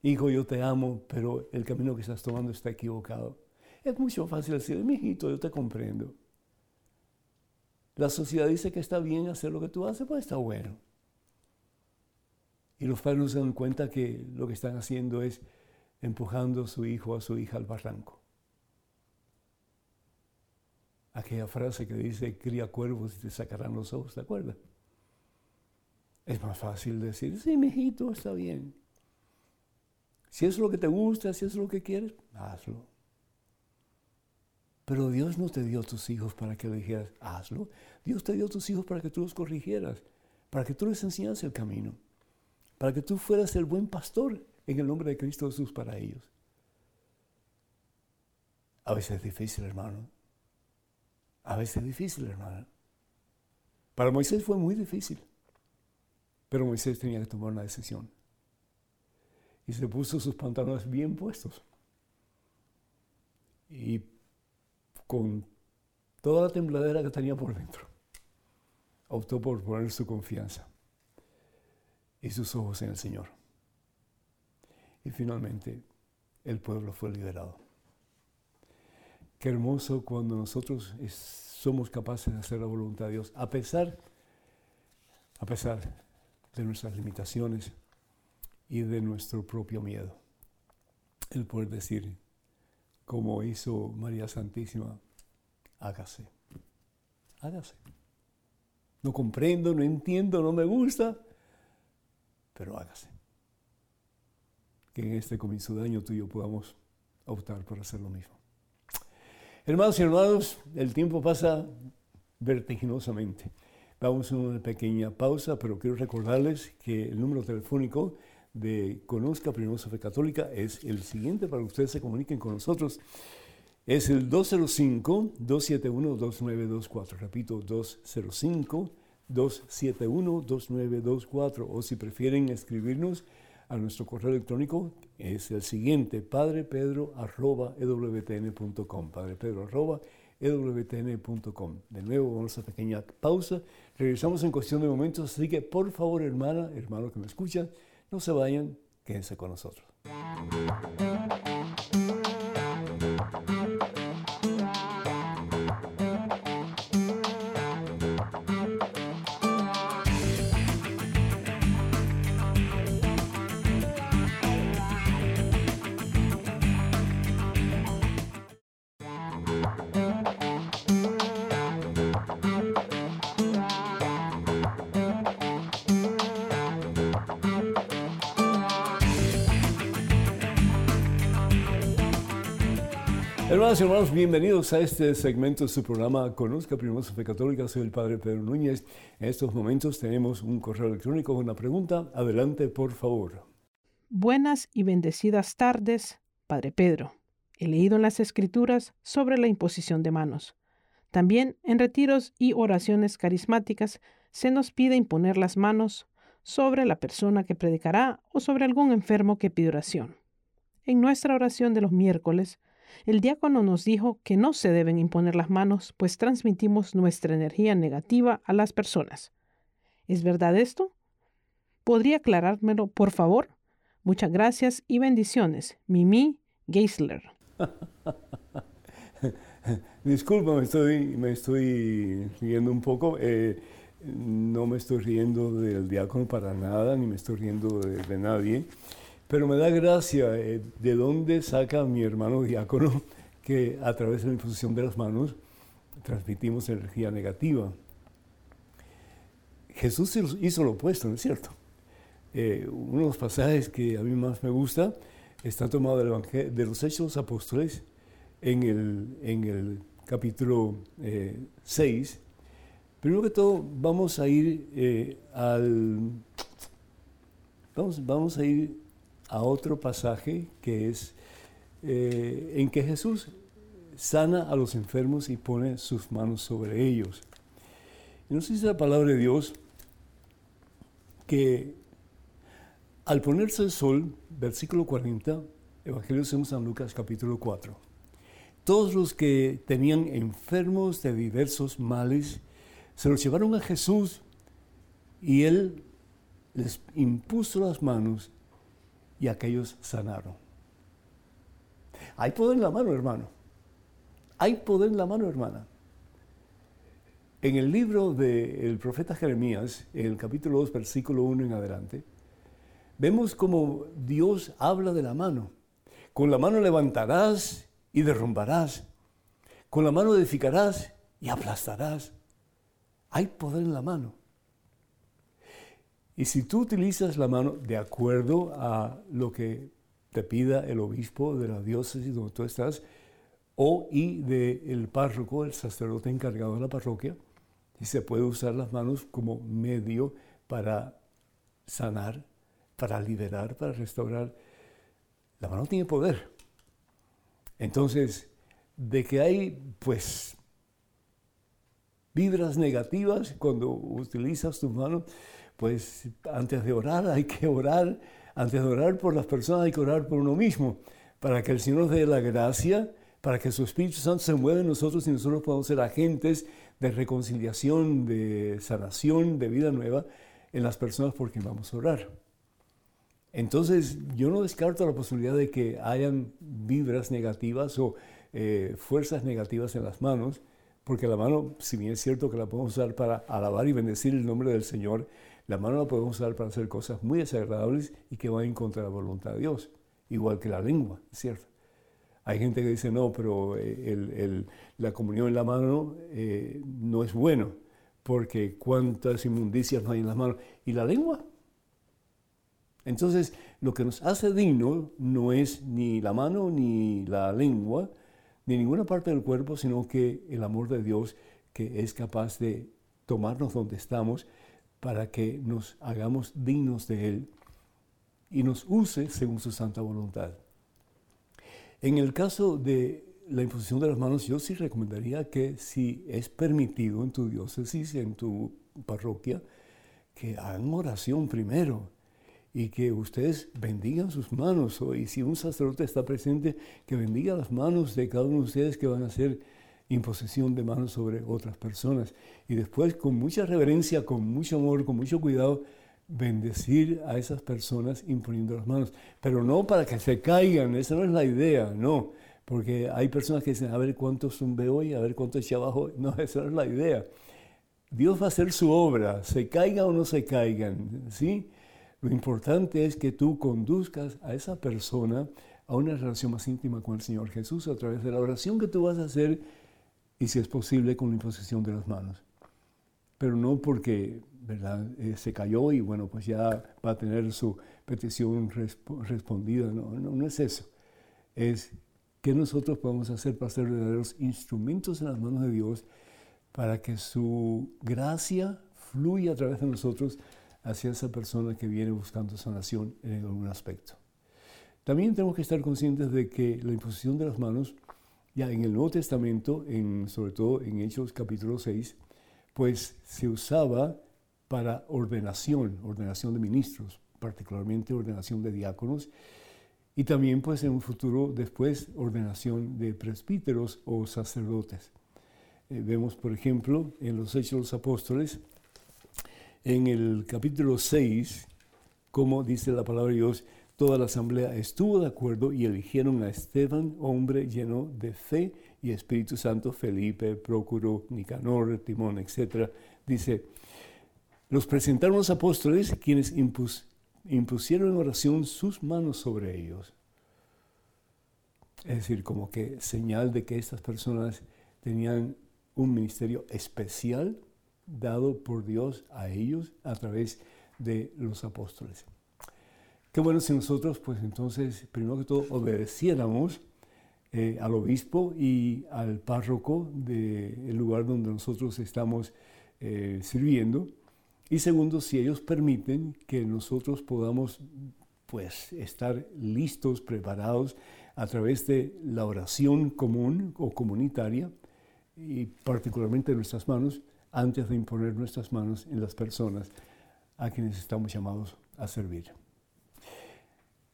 [SPEAKER 1] Hijo, yo te amo, pero el camino que estás tomando está equivocado. Es mucho fácil decir, mi hijito, yo te comprendo. La sociedad dice que está bien hacer lo que tú haces, pues está bueno. Y los padres no se dan cuenta que lo que están haciendo es empujando a su hijo o a su hija al barranco. Aquella frase que dice, cría cuervos y te sacarán los ojos, ¿te acuerdas? Es más fácil decir, sí, mijito, está bien. Si es lo que te gusta, si es lo que quieres, hazlo. Pero Dios no te dio tus hijos para que le dijeras, hazlo. Dios te dio tus hijos para que tú los corrigieras, para que tú les enseñaras el camino, para que tú fueras el buen pastor en el nombre de Cristo Jesús para ellos. A veces es difícil, hermano. A veces es difícil, hermano. Para Moisés fue muy difícil. Pero Moisés tenía que tomar una decisión. Y se puso sus pantalones bien puestos. Y con toda la tembladera que tenía por dentro, optó por poner su confianza y sus ojos en el Señor. Y finalmente el pueblo fue liberado. Qué hermoso cuando nosotros somos capaces de hacer la voluntad de Dios, a pesar, a pesar de nuestras limitaciones y de nuestro propio miedo. El poder decir, como hizo María Santísima, hágase, hágase. No comprendo, no entiendo, no me gusta, pero hágase. Que en este comienzo de año tú y yo podamos optar por hacer lo mismo. Hermanos y hermanos, el tiempo pasa vertiginosamente. Vamos a una pequeña pausa, pero quiero recordarles que el número telefónico de Conozca Primero Fe Católica es el siguiente para que ustedes se comuniquen con nosotros. Es el 205-271-2924. Repito, 205-271-2924. O si prefieren escribirnos a nuestro correo electrónico, es el siguiente, padrepedro.ewtn.com. Padrepedro ewtn.com. De nuevo, vamos a una pequeña pausa. Regresamos en cuestión de momentos, así que por favor, hermana, hermano que me escuchan, no se vayan, quédense con nosotros. Hermanas y hermanos, bienvenidos a este segmento de su programa Conozca Primero Fe Católica. Soy el Padre Pedro Núñez. En estos momentos tenemos un correo electrónico con una pregunta. Adelante, por favor.
[SPEAKER 2] Buenas y bendecidas tardes, Padre Pedro. He leído en las Escrituras sobre la imposición de manos. También en retiros y oraciones carismáticas se nos pide imponer las manos sobre la persona que predicará o sobre algún enfermo que pide oración. En nuestra oración de los miércoles, el diácono nos dijo que no se deben imponer las manos, pues transmitimos nuestra energía negativa a las personas. ¿Es verdad esto? ¿Podría aclarármelo, por favor? Muchas gracias y bendiciones. Mimi Geisler.
[SPEAKER 1] Disculpa, me estoy, me estoy riendo un poco. Eh, no me estoy riendo del diácono para nada, ni me estoy riendo de nadie. Pero me da gracia eh, de dónde saca mi hermano diácono que a través de la infusión de las manos transmitimos energía negativa. Jesús hizo lo opuesto, ¿no es cierto? Eh, uno de los pasajes que a mí más me gusta está tomado del de los Hechos Apóstoles en el, en el capítulo 6. Eh, Primero que todo, vamos a ir eh, al. Vamos, vamos, a ir a otro pasaje que es en que Jesús sana a los enfermos y pone sus manos sobre ellos. Y nos dice la palabra de Dios que al ponerse el sol, versículo 40, Evangelio de San Lucas capítulo 4, todos los que tenían enfermos de diversos males se los llevaron a Jesús y él les impuso las manos y aquellos sanaron. Hay poder en la mano, hermano. Hay poder en la mano, hermana. En el libro del profeta Jeremías, en el capítulo 2, versículo 1 en adelante, vemos como Dios habla de la mano. Con la mano levantarás y derrumbarás. Con la mano edificarás y aplastarás. Hay poder en la mano. Y si tú utilizas la mano de acuerdo a lo que te pida el obispo de la diócesis donde tú estás, o y del párroco, el sacerdote encargado de la parroquia, y se puede usar las manos como medio para sanar, para liberar, para restaurar. La mano tiene poder. Entonces, de que hay, pues, vibras negativas cuando utilizas tus manos, pues antes de orar hay que orar, antes de orar por las personas hay que orar por uno mismo, para que el Señor dé la gracia para que su Espíritu Santo se mueva en nosotros y nosotros podamos ser agentes de reconciliación, de sanación, de vida nueva en las personas por quien vamos a orar. Entonces, yo no descarto la posibilidad de que hayan vibras negativas o eh, fuerzas negativas en las manos, porque la mano, si bien es cierto que la podemos usar para alabar y bendecir el nombre del Señor, la mano la podemos usar para hacer cosas muy desagradables y que van en contra de la voluntad de Dios, igual que la lengua, ¿cierto? Hay gente que dice, no, pero eh, la comunión en la mano eh, no es bueno, porque cuántas inmundicias no hay en las manos. ¿Y la lengua? Entonces, lo que nos hace digno no es ni la mano ni la lengua, ni ninguna parte del cuerpo, sino que el amor de Dios que es capaz de tomarnos donde estamos para que nos hagamos dignos de Él y nos use según su santa voluntad. En el caso de la imposición de las manos, yo sí recomendaría que si es permitido en tu diócesis, en tu parroquia, que hagan oración primero y que ustedes bendigan sus manos. Y si un sacerdote está presente, que bendiga las manos de cada uno de ustedes que van a hacer imposición de manos sobre otras personas. Y después, con mucha reverencia, con mucho amor, con mucho cuidado, bendecir a esas personas imponiendo las manos, pero no para que se caigan, esa no es la idea, no, porque hay personas que dicen, a ver cuántos veo hoy, a ver cuántos echa abajo, no, esa no es la idea. Dios va a hacer su obra, se caigan o no se caigan, ¿sí? Lo importante es que tú conduzcas a esa persona a una relación más íntima con el Señor Jesús a través de la oración que tú vas a hacer y si es posible con la imposición de las manos. Pero no porque ¿verdad? Eh, se cayó y bueno, pues ya va a tener su petición respondida. No, no, no, es eso. Es que nosotros podemos hacer para ser verdaderos instrumentos en las manos de Dios para que su gracia fluya a través de nosotros hacia esa persona que viene buscando sanación en algún aspecto. También tenemos que estar conscientes de que la imposición de las manos, ya en el Nuevo Testamento, en, sobre todo en Hechos capítulo 6, pues se usaba para ordenación, ordenación de ministros, particularmente ordenación de diáconos, y también pues en un futuro después ordenación de presbíteros o sacerdotes. Eh, vemos por ejemplo en los Hechos de los Apóstoles, en el capítulo 6, como dice la palabra de Dios, toda la asamblea estuvo de acuerdo y eligieron a Esteban, hombre lleno de fe y Espíritu Santo, Felipe, Prócuro, Nicanor, Timón, etc. Dice, los presentaron los apóstoles, quienes impusieron en oración sus manos sobre ellos. Es decir, como que señal de que estas personas tenían un ministerio especial dado por Dios a ellos a través de los apóstoles. Qué bueno si nosotros, pues entonces, primero que todo, obedeciéramos eh, al obispo y al párroco del lugar donde nosotros estamos eh, sirviendo. Y segundo, si ellos permiten que nosotros podamos pues estar listos, preparados a través de la oración común o comunitaria y particularmente nuestras manos antes de imponer nuestras manos en las personas a quienes estamos llamados a servir.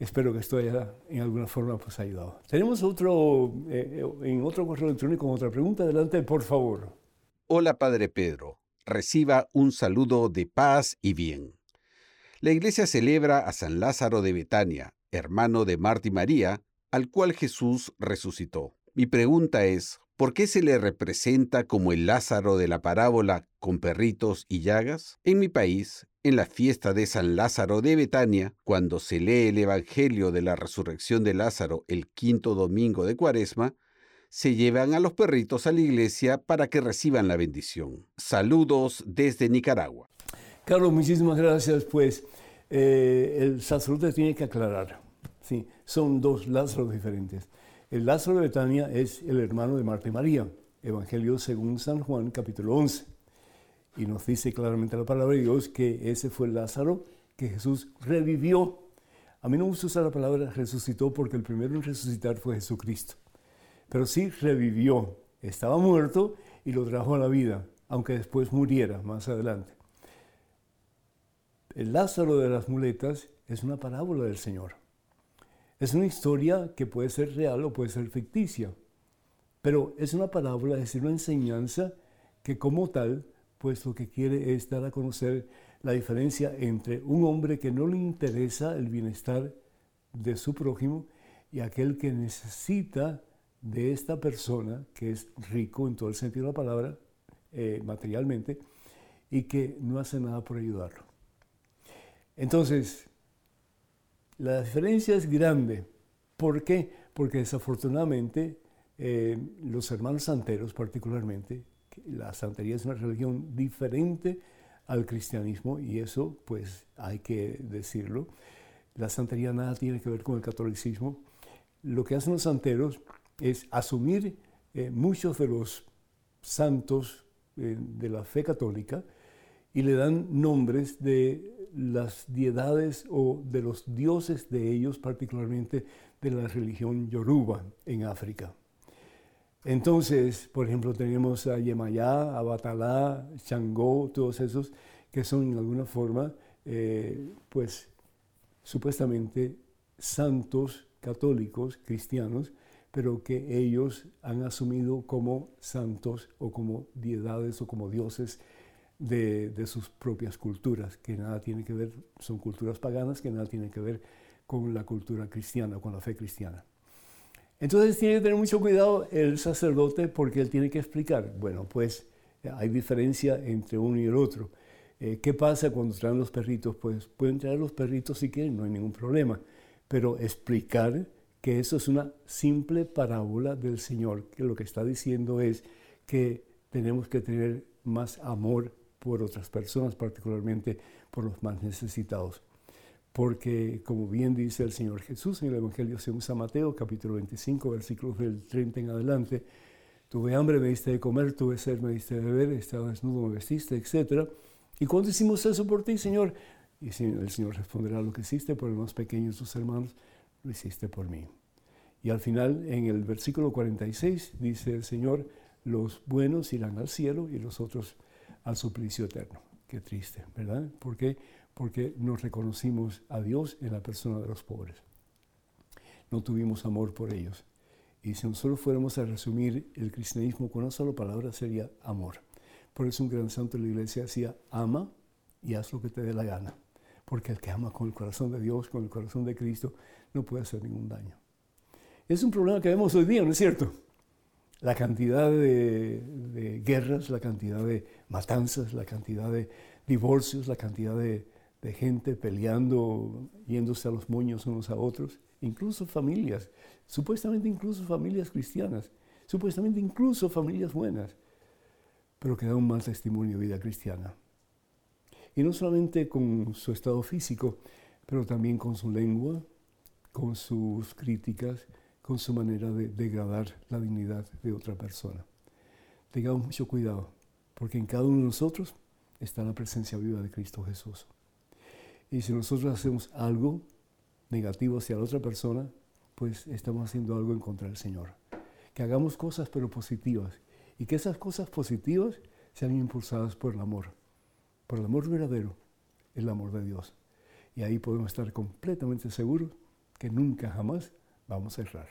[SPEAKER 1] Espero que esto haya en alguna forma pues ayudado. Tenemos otro, eh, en otro correo electrónico otra pregunta. Adelante, por favor.
[SPEAKER 3] Hola, Padre Pedro. Reciba un saludo de paz y bien. La iglesia celebra a San Lázaro de Betania, hermano de Marta y María, al cual Jesús resucitó. Mi pregunta es, ¿por qué se le representa como el Lázaro de la parábola con perritos y llagas? En mi país, en la fiesta de San Lázaro de Betania, cuando se lee el Evangelio de la resurrección de Lázaro el quinto domingo de Cuaresma, se llevan a los perritos a la iglesia para que reciban la bendición. Saludos desde Nicaragua.
[SPEAKER 1] Carlos, muchísimas gracias. Pues eh, el sacerdote tiene que aclarar. Sí, son dos Lázaros diferentes. El Lázaro de Betania es el hermano de Marta y María. Evangelio según San Juan, capítulo 11. Y nos dice claramente la palabra de Dios que ese fue Lázaro que Jesús revivió. A mí no me gusta usar la palabra resucitó porque el primero en resucitar fue Jesucristo. Pero sí revivió. Estaba muerto y lo trajo a la vida, aunque después muriera más adelante. El Lázaro de las muletas es una parábola del Señor. Es una historia que puede ser real o puede ser ficticia, pero es una parábola, es decir, una enseñanza que como tal pues lo que quiere es dar a conocer la diferencia entre un hombre que no le interesa el bienestar de su prójimo y aquel que necesita de esta persona, que es rico en todo el sentido de la palabra, eh, materialmente, y que no hace nada por ayudarlo. Entonces, la diferencia es grande. ¿Por qué? Porque desafortunadamente eh, los hermanos santeros particularmente la santería es una religión diferente al cristianismo y eso pues hay que decirlo. La santería nada tiene que ver con el catolicismo. Lo que hacen los santeros es asumir eh, muchos de los santos eh, de la fe católica y le dan nombres de las diedades o de los dioses de ellos, particularmente de la religión yoruba en África. Entonces, por ejemplo, tenemos a Yemayá, a Batalá, Changó, todos esos que son en alguna forma, eh, pues, supuestamente santos católicos, cristianos, pero que ellos han asumido como santos o como diedades o como dioses de, de, sus propias culturas, que nada tiene que ver, son culturas paganas, que nada tienen que ver con la cultura cristiana, con la fe cristiana. Entonces tiene que tener mucho cuidado el sacerdote porque él tiene que explicar, bueno, pues hay diferencia entre uno y el otro. Eh, ¿Qué pasa cuando traen los perritos? Pues pueden traer los perritos si quieren, no hay ningún problema. Pero explicar que eso es una simple parábola del Señor, que lo que está diciendo es que tenemos que tener más amor por otras personas, particularmente por los más necesitados porque como bien dice el Señor Jesús en el Evangelio según San Mateo, capítulo 25, versículos del 30 en adelante, tuve hambre, me diste de comer, tuve sed, me diste de beber, estaba desnudo, me vestiste, etc. ¿Y cuándo hicimos eso por ti, Señor? Y el Señor responderá, lo que hiciste por los más pequeños de tus hermanos, lo hiciste por mí. Y al final, en el versículo 46, dice el Señor, los buenos irán al cielo y los otros al suplicio eterno. Qué triste, ¿verdad? Porque porque nos reconocimos a Dios en la persona de los pobres. No tuvimos amor por ellos. Y si nosotros fuéramos a resumir el cristianismo con una sola palabra, sería amor. Por eso un gran santo de la iglesia decía, ama y haz lo que te dé la gana. Porque el que ama con el corazón de Dios, con el corazón de Cristo, no puede hacer ningún daño. Es un problema que vemos hoy día, ¿no es cierto? La cantidad de, de guerras, la cantidad de matanzas, la cantidad de divorcios, la cantidad de, de gente peleando, yéndose a los moños unos a otros, incluso familias, supuestamente incluso familias cristianas, supuestamente incluso familias buenas, pero que dan un mal testimonio de vida cristiana. Y no solamente con su estado físico, pero también con su lengua, con sus críticas, con su manera de degradar la dignidad de otra persona. Tengamos mucho cuidado, porque en cada uno de nosotros está la presencia viva de Cristo Jesús. Y si nosotros hacemos algo negativo hacia la otra persona, pues estamos haciendo algo en contra del Señor. Que hagamos cosas pero positivas y que esas cosas positivas sean impulsadas por el amor, por el amor verdadero, el amor de Dios. Y ahí podemos estar completamente seguros que nunca jamás vamos a errar.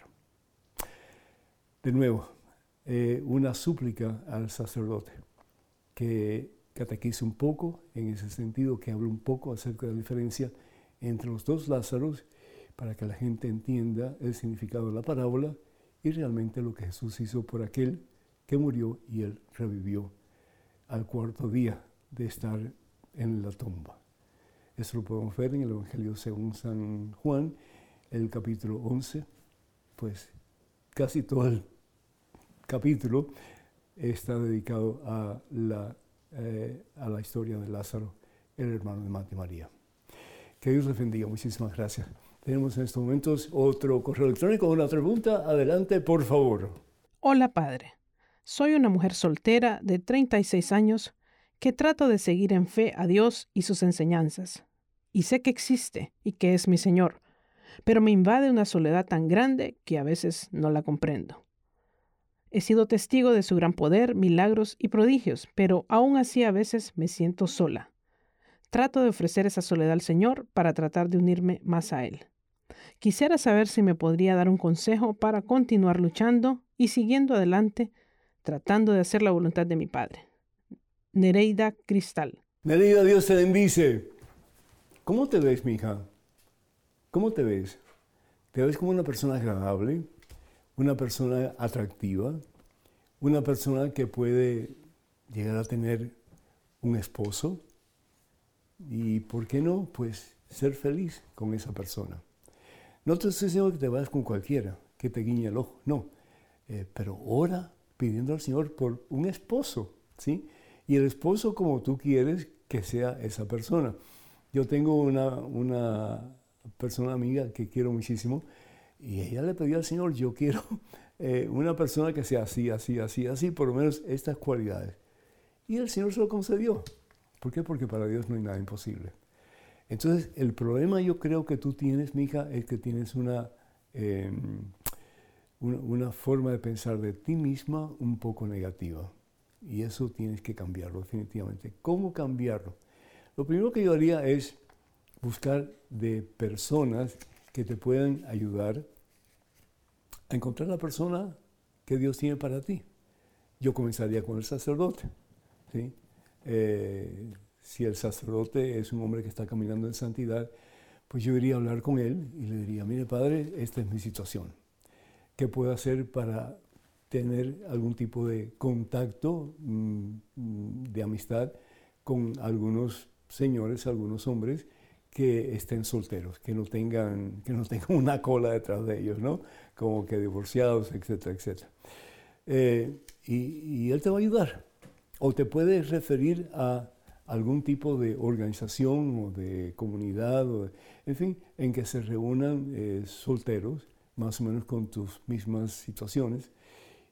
[SPEAKER 1] De nuevo, eh, una súplica al sacerdote que catequice un poco en ese sentido, que hable un poco acerca de la diferencia entre los dos Lázaros para que la gente entienda el significado de la parábola y realmente lo que Jesús hizo por aquel que murió y él revivió al cuarto día de estar en la tumba. Eso lo podemos ver en el Evangelio según San Juan, el capítulo 11, pues casi todo el capítulo está dedicado a la, eh, a la historia de Lázaro, el hermano de Marta María. Que Dios les bendiga. Muchísimas gracias. Tenemos en estos momentos otro correo electrónico, una pregunta. Adelante, por favor.
[SPEAKER 2] Hola, padre. Soy una mujer soltera de 36 años que trato de seguir en fe a Dios y sus enseñanzas. Y sé que existe y que es mi Señor, pero me invade una soledad tan grande que a veces no la comprendo. He sido testigo de su gran poder, milagros y prodigios, pero aún así a veces me siento sola. Trato de ofrecer esa soledad al Señor para tratar de unirme más a Él. Quisiera saber si me podría dar un consejo para continuar luchando y siguiendo adelante, tratando de hacer la voluntad de mi Padre. Nereida Cristal.
[SPEAKER 1] Nereida, Dios te bendice. ¿Cómo te ves, mija? ¿Cómo te ves? ¿Te ves como una persona agradable? ¿Una persona atractiva? ¿Una persona que puede llegar a tener un esposo? Y ¿por qué no? Pues ser feliz con esa persona. No te estoy diciendo que te vayas con cualquiera, que te guiñe el ojo, no. Eh, pero ora pidiendo al Señor por un esposo, ¿sí? Y el esposo como tú quieres que sea esa persona. Yo tengo una, una persona amiga que quiero muchísimo y ella le pidió al Señor, yo quiero eh, una persona que sea así, así, así, así, por lo menos estas cualidades. Y el Señor se lo concedió. ¿Por qué? Porque para Dios no hay nada imposible. Entonces, el problema yo creo que tú tienes, mija, es que tienes una, em, una, forma de pensar de ti misma un poco negativa. Y eso tienes que cambiarlo definitivamente. ¿Cómo cambiarlo? Lo primero que yo haría es buscar de personas que te puedan ayudar a encontrar la persona que Dios tiene para ti. Yo comenzaría con el sacerdote. ¿sí? Eh, si el sacerdote es un hombre que está caminando en santidad, pues yo iría a hablar con él y le diría, mire padre, esta es mi situación. ¿Qué puedo hacer para tener algún tipo de contacto, mm, de amistad con algunos señores, algunos hombres que estén solteros, que no tengan, que no tengan una cola detrás de ellos, ¿no? Como que divorciados, etcétera, etcétera. Eh, y, él te va a ayudar. O te puede referir a algún tipo de organización o de comunidad, o en fin, en que se reúnan eh, solteros, más o menos con tus mismas situaciones,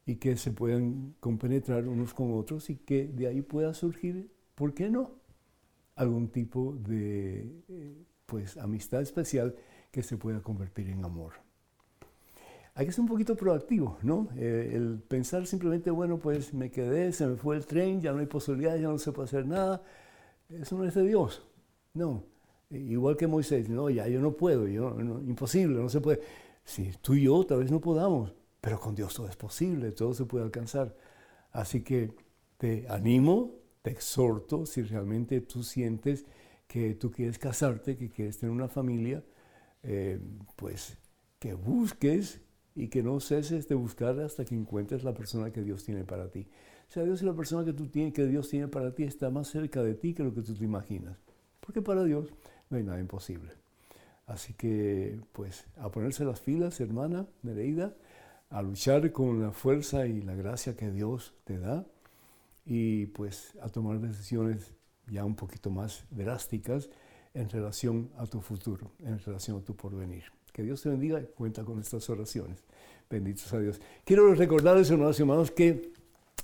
[SPEAKER 1] y que se puedan compenetrar unos con otros y que de ahí pueda surgir, ¿por qué no? Algún tipo de eh, pues, amistad especial que se pueda convertir en amor hay que ser un poquito proactivo, ¿no? Eh, el pensar simplemente, bueno, pues me quedé, se me fue el tren, ya no hay posibilidad, ya no se puede hacer nada, eso no es de Dios. No. Igual que Moisés, no, ya yo no puedo, imposible, no se puede. Si tú y yo tal vez no podamos, pero con Dios todo es posible, todo se puede alcanzar. Así que te animo, te exhorto, si realmente tú sientes que tú quieres casarte, que quieres tener una familia, eh, pues que busques y que no ceses de buscar hasta que encuentres la persona que Dios tiene para ti. O sea, Dios y la persona que, tú tienes, que Dios tiene para ti está más cerca de ti que lo que tú te imaginas. Porque para Dios no hay nada imposible. Así que, pues, a ponerse las filas, hermana Nereida, a luchar con la fuerza y la gracia que Dios te da y pues a tomar decisiones ya un poquito más drásticas en relación a tu futuro, en relación a tu porvenir. Que Dios te bendiga y cuenta con estas oraciones. Benditos a Dios. Quiero recordarles, hermanos y hermanos, que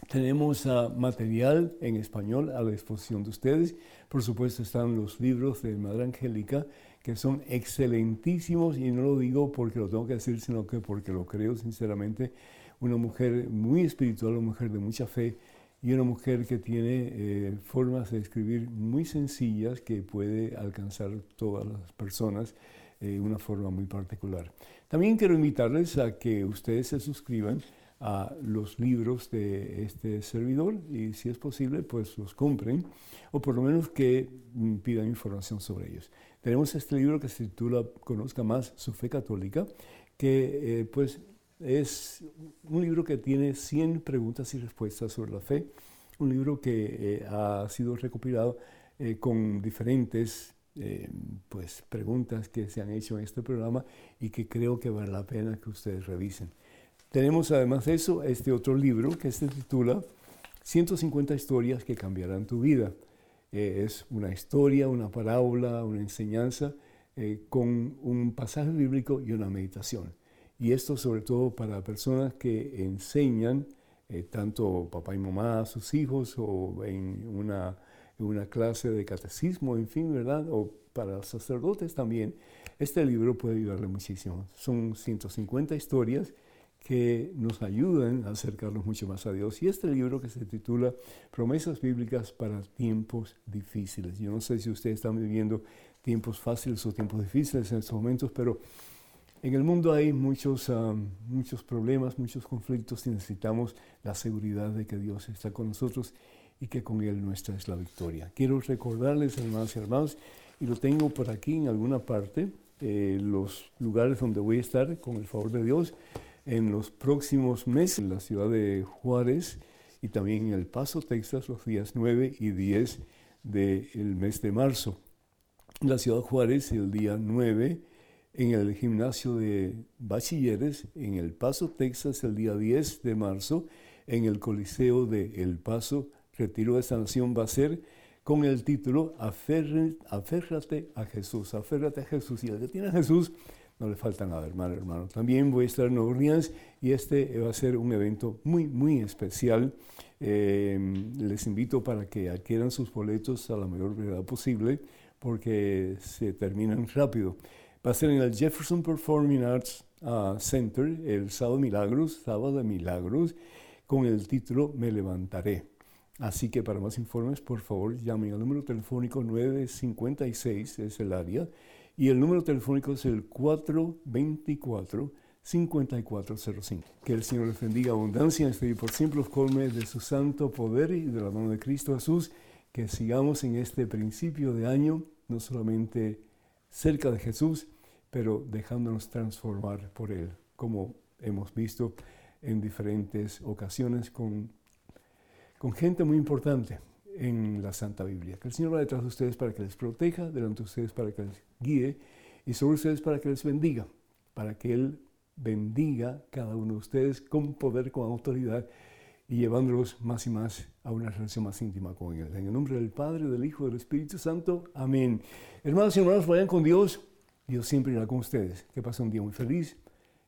[SPEAKER 1] tenemos uh, material en español a la disposición de ustedes. Por supuesto están los libros de Madre Angélica, que son excelentísimos y no lo digo porque lo tengo que decir, sino que porque lo creo sinceramente. Una mujer muy espiritual, una mujer de mucha fe y una mujer que tiene eh, formas de escribir muy sencillas que puede alcanzar todas las personas de una forma muy particular. También quiero invitarles a que ustedes se suscriban a los libros de este servidor y si es posible pues los compren o por lo menos que mm, pidan información sobre ellos. Tenemos este libro que se titula Conozca más su fe católica que eh, pues es un libro que tiene 100 preguntas y respuestas sobre la fe, un libro que eh, ha sido recopilado eh, con diferentes pues, preguntas que se han hecho en este programa y que creo que vale la pena que ustedes revisen. Tenemos además de eso este otro libro que se titula 150 historias que cambiarán tu vida. Eh, es una historia, una parábola, una enseñanza eh, con un pasaje bíblico y una meditación. Y esto sobre todo para personas que enseñan, eh, tanto papá y mamá a sus hijos o en una, una clase de catecismo, en fin, ¿verdad? O para sacerdotes también. Este libro puede ayudarle muchísimo. Son 150 historias que nos ayudan a acercarnos mucho más a Dios. Y este libro que se titula Promesas Bíblicas para tiempos difíciles. Yo no sé si ustedes están viviendo tiempos fáciles o tiempos difíciles en estos momentos, pero en el mundo hay muchos, ah, muchos problemas, muchos conflictos y necesitamos la seguridad de que Dios está con nosotros y que con Él nuestra es la victoria. Quiero recordarles, hermanos y hermanos, y lo tengo por aquí en alguna parte, eh, los lugares donde voy a estar, con el favor de Dios en los próximos meses en la ciudad de Juárez y también en El Paso, Texas, los días 9 y 10 del mes de marzo. En la ciudad de Juárez, el día 9, en el gimnasio de bachilleres, en El Paso, Texas, el día 10 de marzo, en el Coliseo de El Paso, Retiro de Sanación va a ser con el título Aférrate a Jesús, aférrate a Jesús. Y el que tiene a Jesús no le falta nada, hermano, hermano. También voy a estar en Nueva Orleans y este va a ser un evento muy, muy especial. Eh, les invito para que adquieran sus boletos a la mayor brevedad posible porque se terminan rápido. Va a ser en el Jefferson Performing Arts ah, Center el sábado Milagros, sábado de Milagros, con el título Me levantaré. Así que para más informes, por favor, llamen al número telefónico 956, es el área, y el número telefónico es el 424-5405. Que el Señor les bendiga abundancia y por siempre los colme de su santo poder y de la mano de Cristo Jesús. Que sigamos en este principio de año, no solamente cerca de Jesús, pero dejándonos transformar por Él, como hemos visto en diferentes ocasiones con, con gente muy importante en la Santa Biblia. Que el Señor va detrás de ustedes para que les proteja, delante de ustedes para que les guíe y sobre ustedes para que les bendiga, para que Él bendiga cada uno de ustedes con poder, con autoridad y llevándolos más y más a una relación más íntima con Él. En el nombre del Padre, del Hijo del Espíritu Santo. Amén. Hermanos y hermanos, vayan con Dios. Dios siempre irá con ustedes. Que pasen un día muy feliz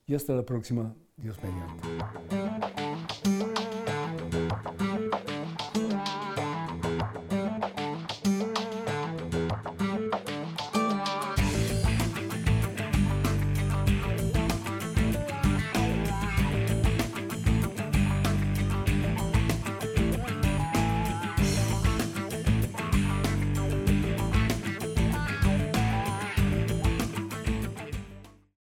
[SPEAKER 1] y hasta la próxima. Dios mediante.